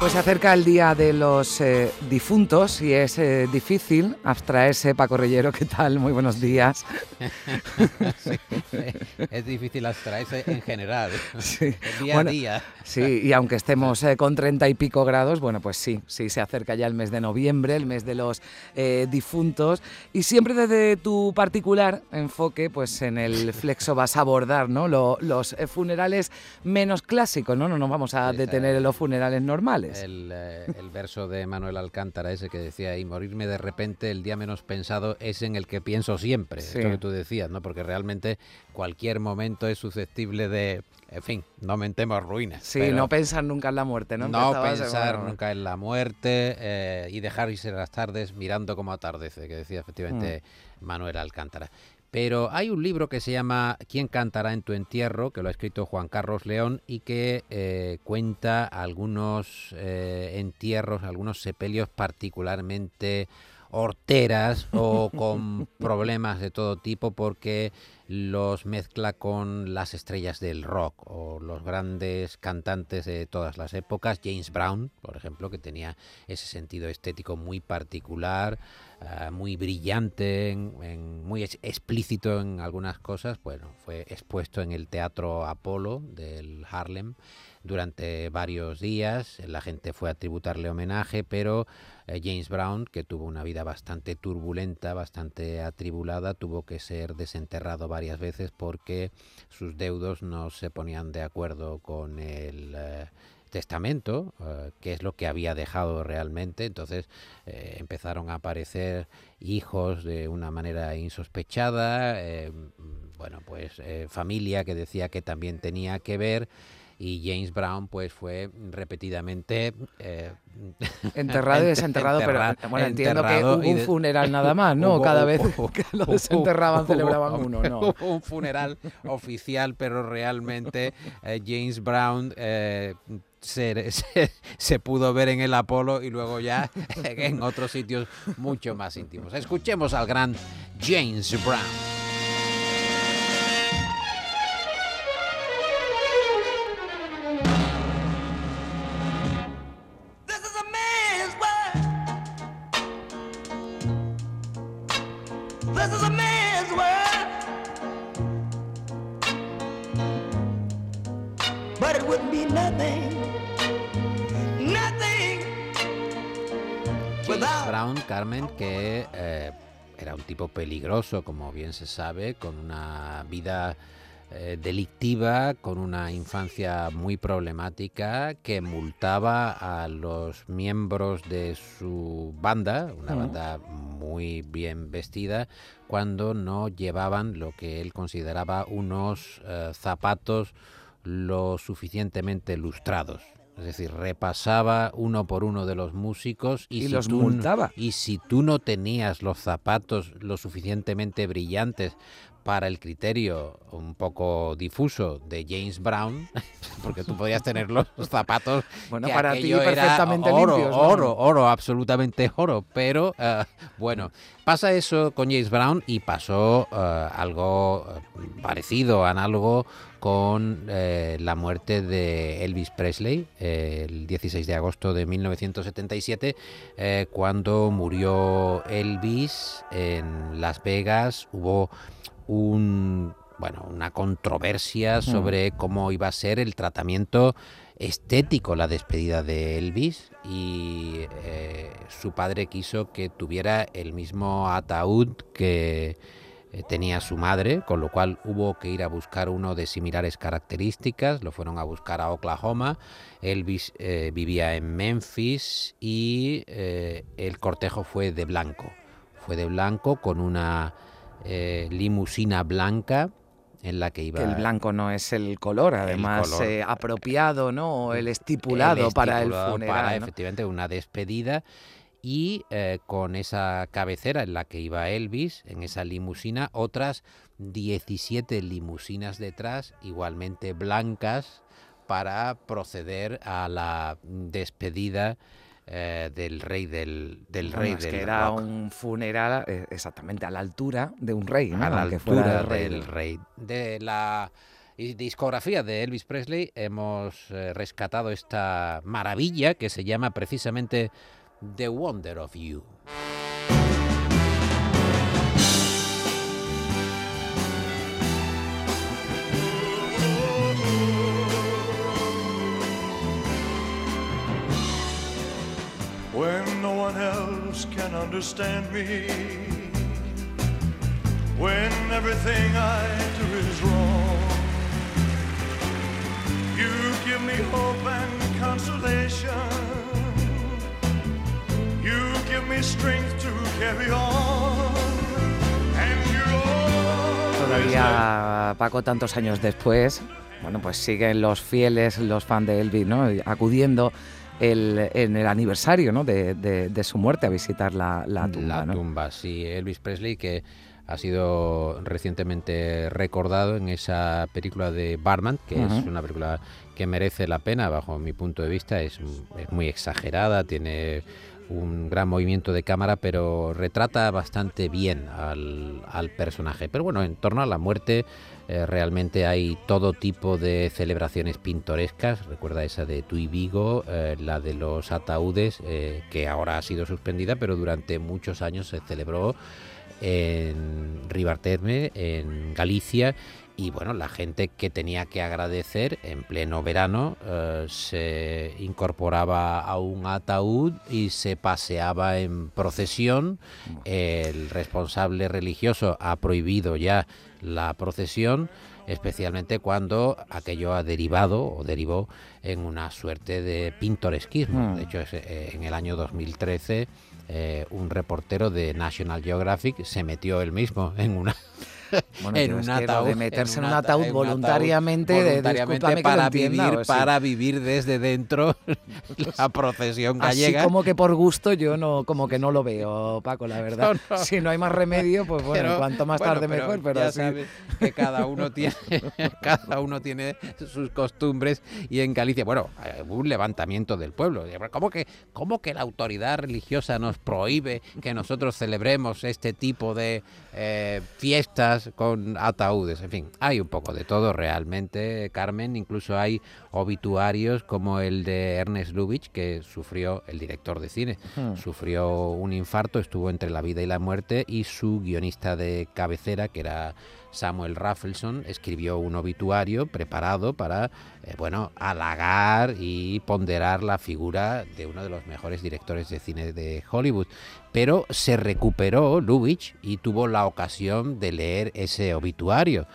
Pues se acerca el día de los eh, difuntos y es eh, difícil abstraerse. Paco Rellero, ¿qué tal? Muy buenos días. es difícil abstraerse en general, día a día. Sí, y aunque estemos eh, con treinta y pico grados, bueno, pues sí, sí, se acerca ya el mes de noviembre, el mes de los difuntos. Y siempre desde tu particular enfoque, pues en el flexo vas a abordar ¿no? los funerales menos clásicos, ¿no? No nos vamos a detener en los funerales normales. Eh, el, verso de Manuel Alcántara ese que decía, y morirme de repente el día menos pensado es en el que pienso siempre, esto que tú decías, ¿no? Porque realmente cualquier momento es susceptible de, en fin, no mentemos ruinas. Sí, no pensar nunca en la muerte, ¿no? No pensar nunca en la muerte eh, y dejar irse las tardes mirando cómo atardece, que decía efectivamente mm. Manuel Alcántara. Pero hay un libro que se llama ¿Quién cantará en tu entierro? que lo ha escrito Juan Carlos León y que eh, cuenta algunos eh, entierros, algunos sepelios particularmente horteras o con problemas de todo tipo porque los mezcla con las estrellas del rock o los grandes cantantes de todas las épocas. James Brown, por ejemplo, que tenía ese sentido estético muy particular. Eh, muy brillante, muy explícito en algunas cosas. Bueno, fue expuesto en el Teatro Apolo del Harlem durante varios días. La gente fue a tributarle homenaje, pero eh, James Brown, que tuvo una vida bastante turbulenta, bastante atribulada, tuvo que ser desenterrado veces porque sus deudos no se ponían de acuerdo con el... Eh, testamento, eh, qué es lo que había dejado realmente. Entonces eh, empezaron a aparecer hijos de una manera insospechada, eh, bueno, pues familia que decía que también tenía que ver y James Brown pues fue repetidamente enterrado y desenterrado pero bueno entiendo que hubo un funeral nada más no cada vez que lo desenterraban celebraban uno no un funeral oficial pero realmente James Brown se, se, pudo ver en el Apolo y luego ya en otros sitios mucho más íntimos. Escuchemos al gran James Brown. But it wouldn't be nothing Brown, Carmen, que eh, era un tipo peligroso, como bien se sabe, con una vida eh, delictiva, con una infancia muy problemática, que multaba a los miembros de su banda, una banda muy bien vestida, cuando no llevaban lo que él consideraba unos eh, zapatos lo suficientemente lustrados. Es decir, repasaba uno por uno de los músicos y, los multaba. Y si tú no tenías los zapatos lo suficientemente brillantes para el criterio un poco difuso de James Brown, porque tú podías tener los zapatos bueno para ti perfectamente oro, limpios, oro, oro, absolutamente oro, pero eh, bueno, pasa eso con James Brown y pasó eh, algo eh, parecido, análogo con la muerte de Elvis Presley el 16 de agosto de 1977, cuando murió Elvis en Las Vegas, hubo un, bueno, una controversia sobre cómo iba a ser el tratamiento estético la despedida de Elvis y eh, su padre quiso que tuviera el mismo ataúd que eh, tenía su madre, con lo cual hubo que ir a buscar uno de similares características, lo fueron a buscar a Oklahoma, Elvis eh, vivía en Memphis y el cortejo fue de blanco, fue de blanco con una eh, limusina blanca en la que iba... el blanco no es el color, además eh, apropiado, ¿no? El estipulado, para el funeral. Para efectivamente una despedida y eh, con esa cabecera en la que iba Elvis, en esa limusina, otras 17 limusinas detrás, igualmente blancas, para proceder a la despedida eh, del rey del, del rey es del que era rock. un funeral eh, exactamente a la altura de un rey, ¿no? a la fuera altura rey del rey. De la discografía de Elvis Presley hemos eh, rescatado esta maravilla que se llama precisamente The Wonder of You. when no one else can understand me, when everything I do is wrong. You give me hope and consolation. Me strength to carry on. Todavía, Paco, tantos años después, bueno, pues siguen los fieles, los fans de Elvis, ¿no? Acudiendo el- en el aniversario, ¿no? De, de- de su muerte a visitar la, la tumba, La ¿no? tumba, sí. Elvis Presley que ha sido recientemente recordado en esa película de Barman, que es Ujú. una película que merece la pena bajo mi punto de vista. Es, es muy exagerada, tiene un gran movimiento de cámara, pero retrata bastante bien al, al personaje. Pero bueno, en torno a la muerte eh, realmente hay todo tipo de celebraciones pintorescas. Recuerda esa de Tui Vigo, eh, la de los ataúdes, eh, que ahora ha sido suspendida, pero durante muchos años se celebró en Ribarterme, en Galicia. Y bueno, la gente que tenía que agradecer en pleno verano eh, se incorporaba a un ataúd y se paseaba en procesión. El responsable religioso ha prohibido ya la procesión, especialmente cuando aquello ha derivado o derivó en una suerte de pintoresquismo. Mm. De hecho, eh, en el año 2013 eh, un reportero de National Geographic se metió él mismo en una Bueno, en un ataúd, de meterse en un ata- ataúd en un voluntariamente, de- discúlpame que para entienda, vivir sí. para vivir desde dentro la procesión Así gallega. como que por gusto yo no, como que no lo veo, Paco, la verdad. No, no. Si no hay más remedio, pues bueno, Pero, cuanto más bueno, tarde mejor, pero ya así. sabes que cada uno tiene cada uno tiene sus costumbres y en Galicia, bueno, hubo un levantamiento del pueblo. ¿Cómo que cómo que la autoridad religiosa nos prohíbe que nosotros celebremos este tipo de eh, fiestas con ataúdes? En fin, hay un poco de todo realmente, Carmen. Incluso hay obituarios como el de Ernest Lubitsch, que sufrió, el director de cine, Hmm. sufrió un infarto, estuvo entre la vida y la muerte y su guionista de cabecera, que era Samuel Raffleson, escribió un obituario preparado para, eh, bueno, halagar y ponderar la figura de uno de los mejores directores de cine de Hollywood. Pero se recuperó Lubitsch y tuvo la ocasión de leer ese obituario.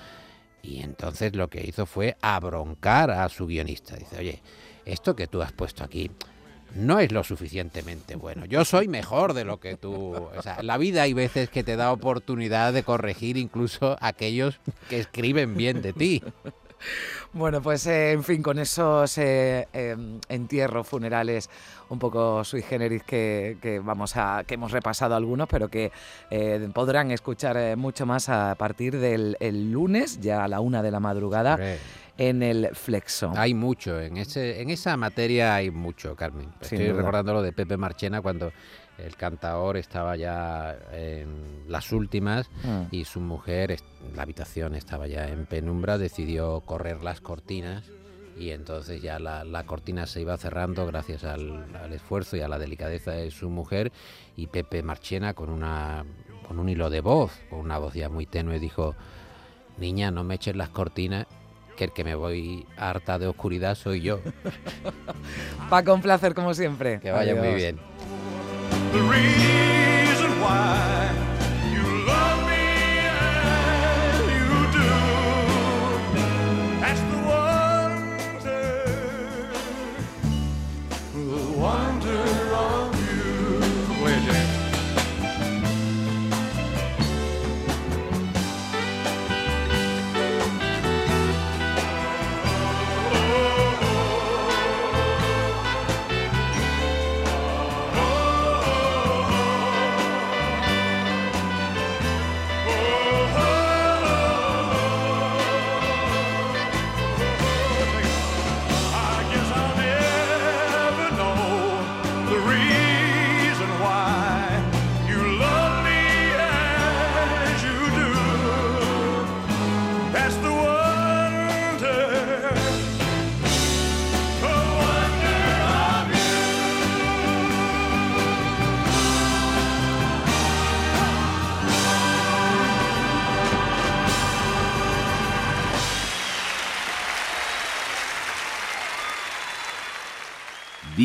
Y entonces lo que hizo fue abroncar a su guionista. Dice, oye, esto que tú has puesto aquí no es lo suficientemente bueno. Yo soy mejor de lo que tú. O sea, la vida hay veces que te da oportunidad de corregir incluso aquellos que escriben bien de ti. Bueno, pues eh, en fin, con esos eh, eh, entierros funerales un poco sui generis que, que vamos a que hemos repasado algunos, pero que eh, podrán escuchar eh, mucho más a partir del el lunes, ya a la una de la madrugada, Hombre, en el Flexo. Hay mucho, en, ese, en esa materia hay mucho, Carmen. Sin Estoy duda. recordando lo de Pepe Marchena cuando el cantaor estaba ya en las últimas Mm. y su mujer, la habitación estaba ya en penumbra, decidió correr las cortinas y entonces ya la, la cortina se iba cerrando gracias al, al esfuerzo y a la delicadeza de su mujer y Pepe Marchena con, una, con un hilo de voz, con una voz ya muy tenue, dijo, niña, no me eches las cortinas, que el que me voy harta de oscuridad soy yo. Paco, un placer como siempre. Que vaya muy bien.